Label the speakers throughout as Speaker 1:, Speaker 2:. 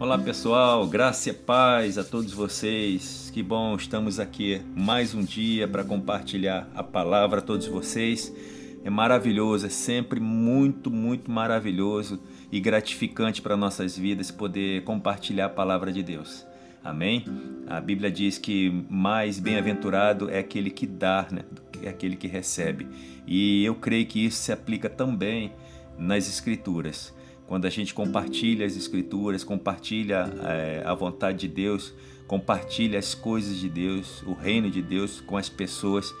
Speaker 1: Olá pessoal, graça e paz a todos vocês. Que bom, estamos aqui mais um dia para compartilhar a palavra a todos vocês. É maravilhoso, é sempre muito, muito maravilhoso e gratificante para nossas vidas poder compartilhar a palavra de Deus. Amém? A Bíblia diz que mais bem-aventurado é aquele que dá, né, que aquele que recebe. E eu creio que isso se aplica também nas Escrituras. Quando a gente compartilha as Escrituras, compartilha é, a vontade de Deus, compartilha as coisas de Deus, o reino de Deus com as pessoas,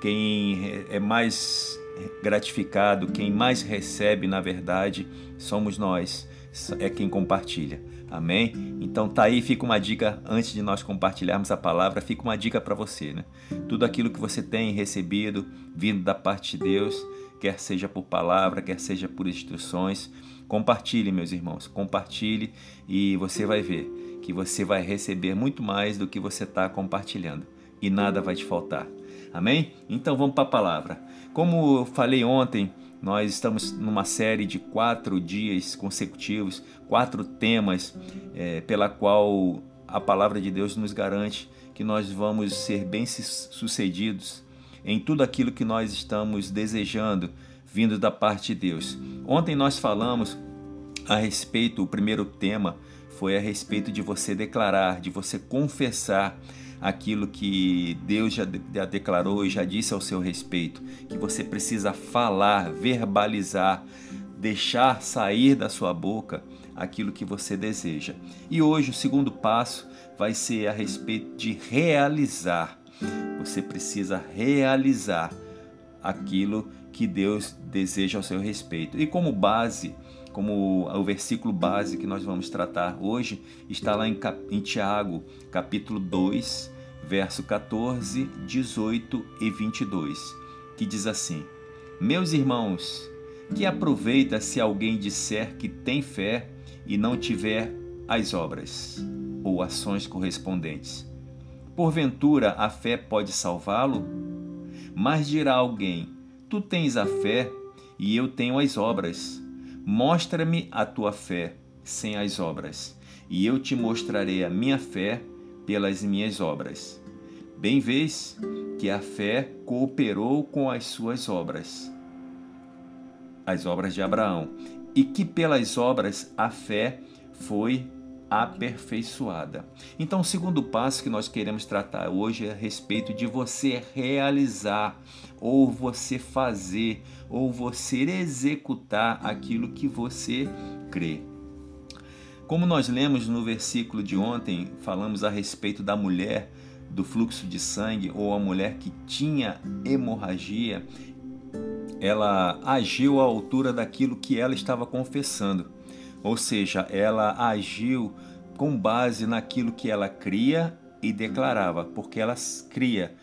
Speaker 1: quem é mais gratificado, quem mais recebe, na verdade, somos nós, é quem compartilha. Amém? Então tá aí, fica uma dica antes de nós compartilharmos a palavra, fica uma dica para você, né? Tudo aquilo que você tem recebido vindo da parte de Deus, quer seja por palavra, quer seja por instruções, Compartilhe, meus irmãos, compartilhe e você vai ver que você vai receber muito mais do que você está compartilhando e nada vai te faltar. Amém? Então vamos para a palavra. Como eu falei ontem, nós estamos numa série de quatro dias consecutivos, quatro temas é, pela qual a palavra de Deus nos garante que nós vamos ser bem sucedidos em tudo aquilo que nós estamos desejando vindo da parte de Deus. Ontem nós falamos a respeito, o primeiro tema foi a respeito de você declarar, de você confessar aquilo que Deus já, já declarou e já disse ao seu respeito, que você precisa falar, verbalizar, deixar sair da sua boca aquilo que você deseja. E hoje o segundo passo vai ser a respeito de realizar. Você precisa realizar aquilo que Deus deseja ao seu respeito. E como base, como o versículo base que nós vamos tratar hoje, está lá em, em Tiago, capítulo 2, verso 14, 18 e 22, que diz assim: Meus irmãos, que aproveita se alguém disser que tem fé e não tiver as obras ou ações correspondentes? Porventura a fé pode salvá-lo? Mas dirá alguém: Tu tens a fé e eu tenho as obras. Mostra-me a tua fé sem as obras, e eu te mostrarei a minha fé pelas minhas obras. Bem vês que a fé cooperou com as suas obras, as obras de Abraão, e que pelas obras a fé foi aperfeiçoada. Então, o segundo passo que nós queremos tratar hoje é a respeito de você realizar, ou você fazer, ou você executar aquilo que você crê. Como nós lemos no versículo de ontem, falamos a respeito da mulher do fluxo de sangue ou a mulher que tinha hemorragia, ela agiu à altura daquilo que ela estava confessando. Ou seja, ela agiu com base naquilo que ela cria e declarava, porque ela cria.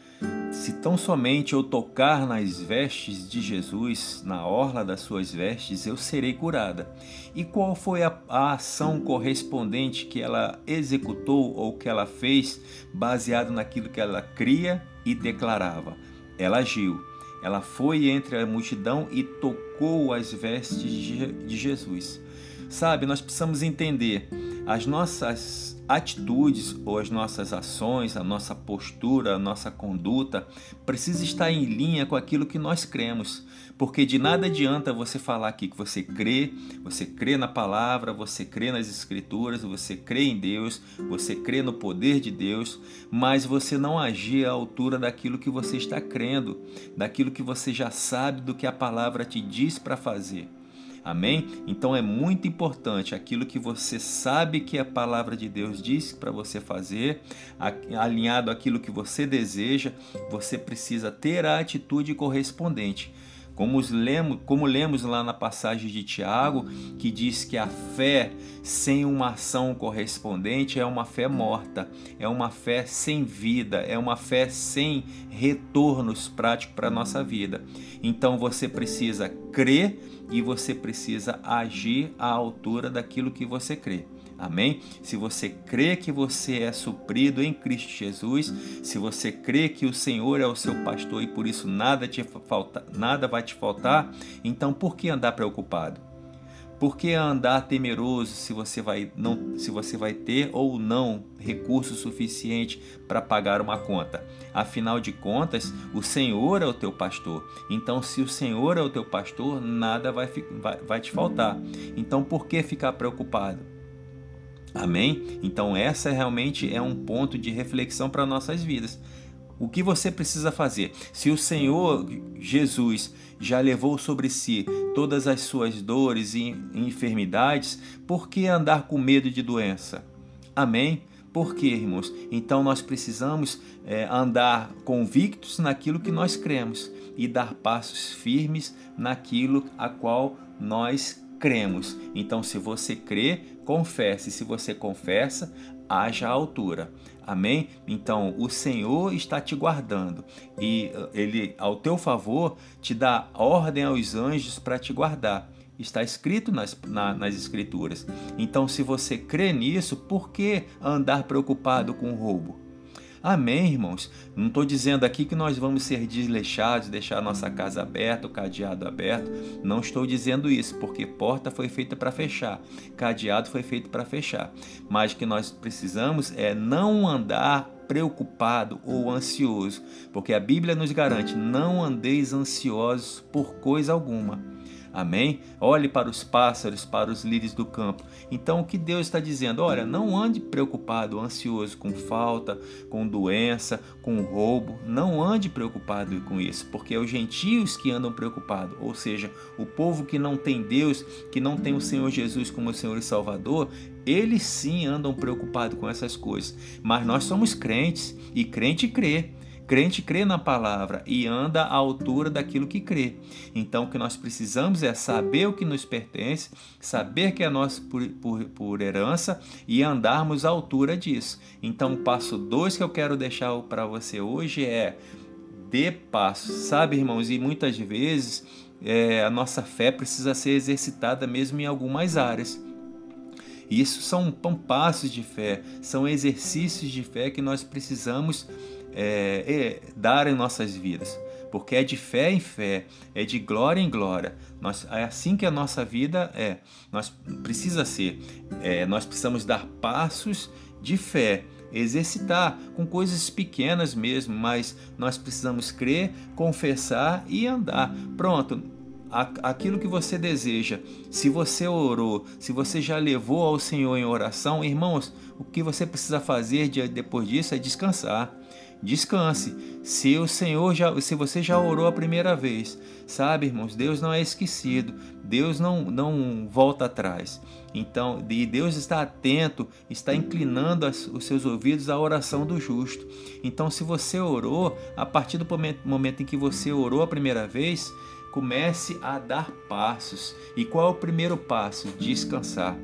Speaker 1: Se tão somente eu tocar nas vestes de Jesus, na orla das suas vestes, eu serei curada. E qual foi a, a ação correspondente que ela executou ou que ela fez, baseado naquilo que ela cria e declarava? Ela agiu. Ela foi entre a multidão e tocou as vestes de Jesus. Sabe, nós precisamos entender as nossas atitudes ou as nossas ações, a nossa postura, a nossa conduta precisa estar em linha com aquilo que nós cremos, porque de nada adianta você falar aqui que você crê, você crê na palavra, você crê nas escrituras, você crê em Deus, você crê no poder de Deus, mas você não agir à altura daquilo que você está crendo, daquilo que você já sabe do que a palavra te diz para fazer. Amém? Então é muito importante aquilo que você sabe que a palavra de Deus diz para você fazer, alinhado àquilo que você deseja, você precisa ter a atitude correspondente. Como lemos, como lemos lá na passagem de Tiago, que diz que a fé sem uma ação correspondente é uma fé morta, é uma fé sem vida, é uma fé sem retornos práticos para a nossa vida. Então você precisa crer e você precisa agir à altura daquilo que você crê. Amém? Se você crê que você é suprido em Cristo Jesus, se você crê que o Senhor é o seu pastor e por isso nada te falta, nada vai te faltar, então por que andar preocupado? Por que andar temeroso se você vai não se você vai ter ou não recurso suficiente para pagar uma conta? Afinal de contas, o Senhor é o teu pastor. Então, se o Senhor é o teu pastor, nada vai, vai, vai te faltar. Então, por que ficar preocupado? Amém? Então, essa realmente é um ponto de reflexão para nossas vidas. O que você precisa fazer? Se o Senhor Jesus já levou sobre si todas as suas dores e enfermidades, por que andar com medo de doença? Amém? Por quê, irmãos? Então nós precisamos é, andar convictos naquilo que nós cremos e dar passos firmes naquilo a qual nós cremos. Então, se você crê, confesse. Se você confessa, haja altura. Amém? Então, o Senhor está te guardando e eh, ele, ao teu favor, te dá ordem aos anjos para te guardar. Está escrito nas, na, nas Escrituras. Então, se você crê nisso, por que andar preocupado com o roubo? Amém, irmãos? Não estou dizendo aqui que nós vamos ser desleixados, deixar a nossa casa aberta, o cadeado aberto. Não estou dizendo isso, porque porta foi feita para fechar, cadeado foi feito para fechar. Mas o que nós precisamos é não andar preocupado ou ansioso, porque a Bíblia nos garante: não andeis ansiosos por coisa alguma. Amém? Olhe para os pássaros, para os lírios do campo. Então, o que Deus está dizendo? Olha, não ande preocupado, ansioso com falta, com doença, com roubo. Não ande preocupado com isso, porque é os gentios que andam preocupados, ou seja, o povo que não tem Deus, que não tem o Senhor Jesus como Senhor e Salvador, eles sim andam preocupados com essas coisas. Mas nós somos crentes e crente crê. Crente crê na palavra e anda à altura daquilo que crê. Então, o que nós precisamos é saber o que nos pertence, saber que é nosso por, por, por herança e andarmos à altura disso. Então, o passo 2 que eu quero deixar para você hoje é dê passo. Sabe, irmãos, e muitas vezes é, a nossa fé precisa ser exercitada mesmo em algumas áreas. Isso são passos de fé, são exercícios de fé que nós precisamos é, é, dar em nossas vidas. Porque é de fé em fé, é de glória em glória. Nós, é assim que a nossa vida é. Nós precisa ser. É, nós precisamos dar passos de fé, exercitar com coisas pequenas mesmo, mas nós precisamos crer, confessar e andar. Pronto, aquilo que você deseja, se você orou, se você já levou ao Senhor em oração, irmãos, o que você precisa fazer depois disso é descansar descanse. Se o Senhor já, se você já orou a primeira vez, sabe, irmãos, Deus não é esquecido. Deus não não volta atrás. Então, e Deus está atento, está inclinando as, os seus ouvidos à oração do justo. Então, se você orou, a partir do momento, em que você orou a primeira vez, comece a dar passos. E qual é o primeiro passo? Descansar.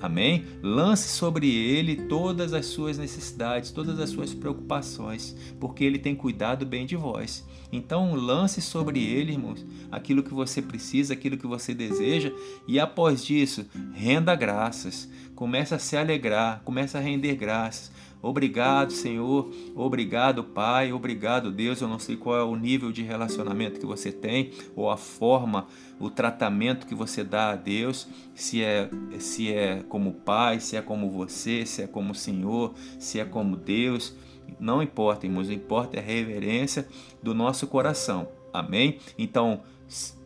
Speaker 1: Amém? Lance sobre ele todas as suas necessidades, todas as suas preocupações, porque ele tem cuidado bem de vós. Então, lance sobre ele, irmãos, aquilo que você precisa, aquilo que você deseja, e após isso, renda graças. Comece a se alegrar, comece a render graças. Obrigado, Senhor. Obrigado, Pai. Obrigado, Deus. Eu não sei qual é o nível de relacionamento que você tem ou a forma, o tratamento que você dá a Deus, se é se é como Pai, se é como você, se é como Senhor, se é como Deus. Não importa, irmãos, o importa é a reverência do nosso coração. Amém? Então,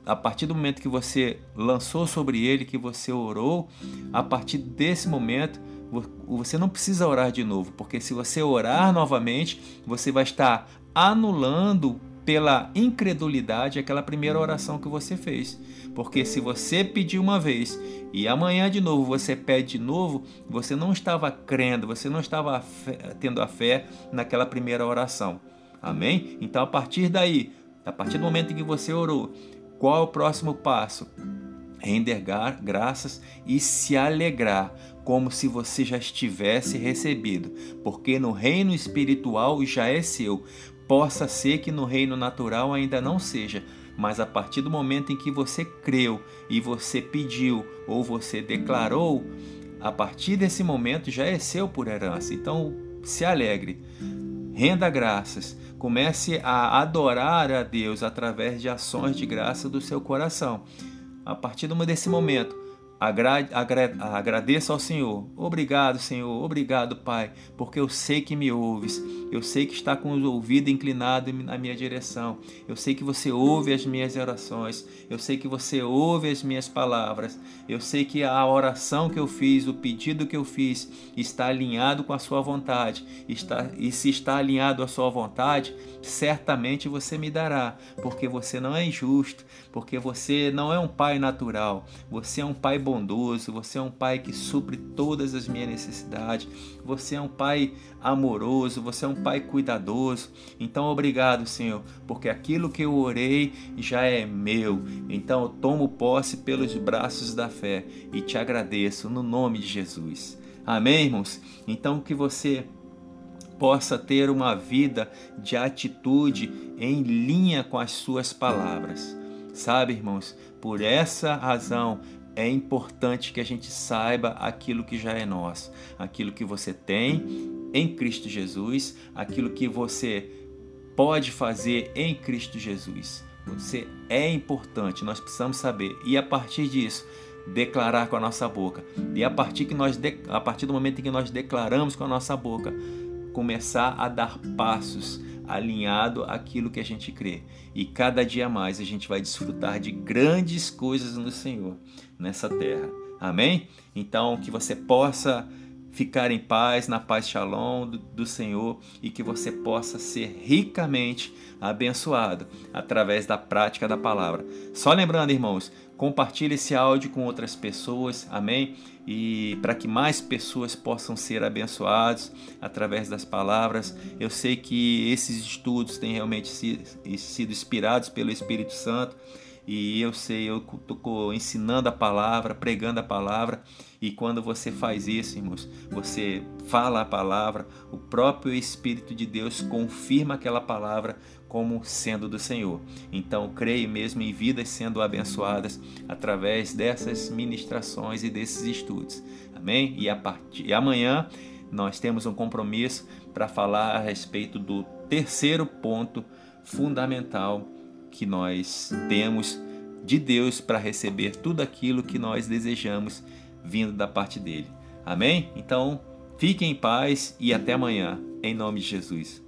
Speaker 1: a partir do momento que você lançou sobre ele, que você orou, a partir desse momento, você não precisa orar de novo, porque se você orar novamente, você vai estar anulando pela incredulidade aquela primeira oração que você fez. Porque se você pedir uma vez e amanhã de novo você pede de novo, você não estava crendo, você não estava tendo a fé naquela primeira oração. Amém? Então a partir daí, a partir do momento em que você orou, qual é o próximo passo? Render graças e se alegrar, como se você já estivesse recebido, porque no reino espiritual já é seu. Possa ser que no reino natural ainda não seja, mas a partir do momento em que você creu e você pediu ou você declarou, a partir desse momento já é seu por herança. Então se alegre, renda graças, comece a adorar a Deus através de ações de graça do seu coração. A partir desse momento, agradeça ao Senhor. Obrigado, Senhor. Obrigado, Pai, porque eu sei que me ouves. Eu sei que está com o ouvido inclinado na minha direção. Eu sei que você ouve as minhas orações. Eu sei que você ouve as minhas palavras. Eu sei que a oração que eu fiz, o pedido que eu fiz, está alinhado com a sua vontade. Está, e se está alinhado à sua vontade, certamente você me dará, porque você não é injusto, porque você não é um pai natural. Você é um pai bondoso bondoso, você é um pai que supre todas as minhas necessidades, você é um pai amoroso, você é um pai cuidadoso. Então, obrigado, Senhor, porque aquilo que eu orei já é meu. Então, eu tomo posse pelos braços da fé e te agradeço no nome de Jesus. Amém, irmãos? Então, que você possa ter uma vida de atitude em linha com as suas palavras. Sabe, irmãos, por essa razão é importante que a gente saiba aquilo que já é nosso, aquilo que você tem em Cristo Jesus, aquilo que você pode fazer em Cristo Jesus. Você é importante, nós precisamos saber. E a partir disso, declarar com a nossa boca. E a partir, que nós, a partir do momento em que nós declaramos com a nossa boca, começar a dar passos alinhado àquilo que a gente crê. E cada dia mais a gente vai desfrutar de grandes coisas no Senhor nessa terra. Amém? Então, que você possa ficar em paz, na paz shalom do, do, Senhor e que você possa ser ricamente abençoado através da prática da palavra. Só lembrando, irmãos, compartilhe esse áudio com outras pessoas, amém? E para que mais pessoas possam ser abençoados através das palavras. Eu sei que esses estudos têm realmente sido inspirados pelo Espírito Santo e eu sei, eu estou ensinando a palavra, pregando a palavra, e quando você faz isso, irmãos, você fala a palavra, o próprio Espírito de Deus confirma aquela palavra como sendo do Senhor. Então, creio mesmo em vidas sendo abençoadas através dessas ministrações e desses estudos. Amém? E, a partir, e amanhã nós temos um compromisso para falar a respeito do terceiro ponto fundamental que nós temos de Deus para receber tudo aquilo que nós desejamos vindo da parte dele. Amém? Então, fiquem em paz e até amanhã, em nome de Jesus.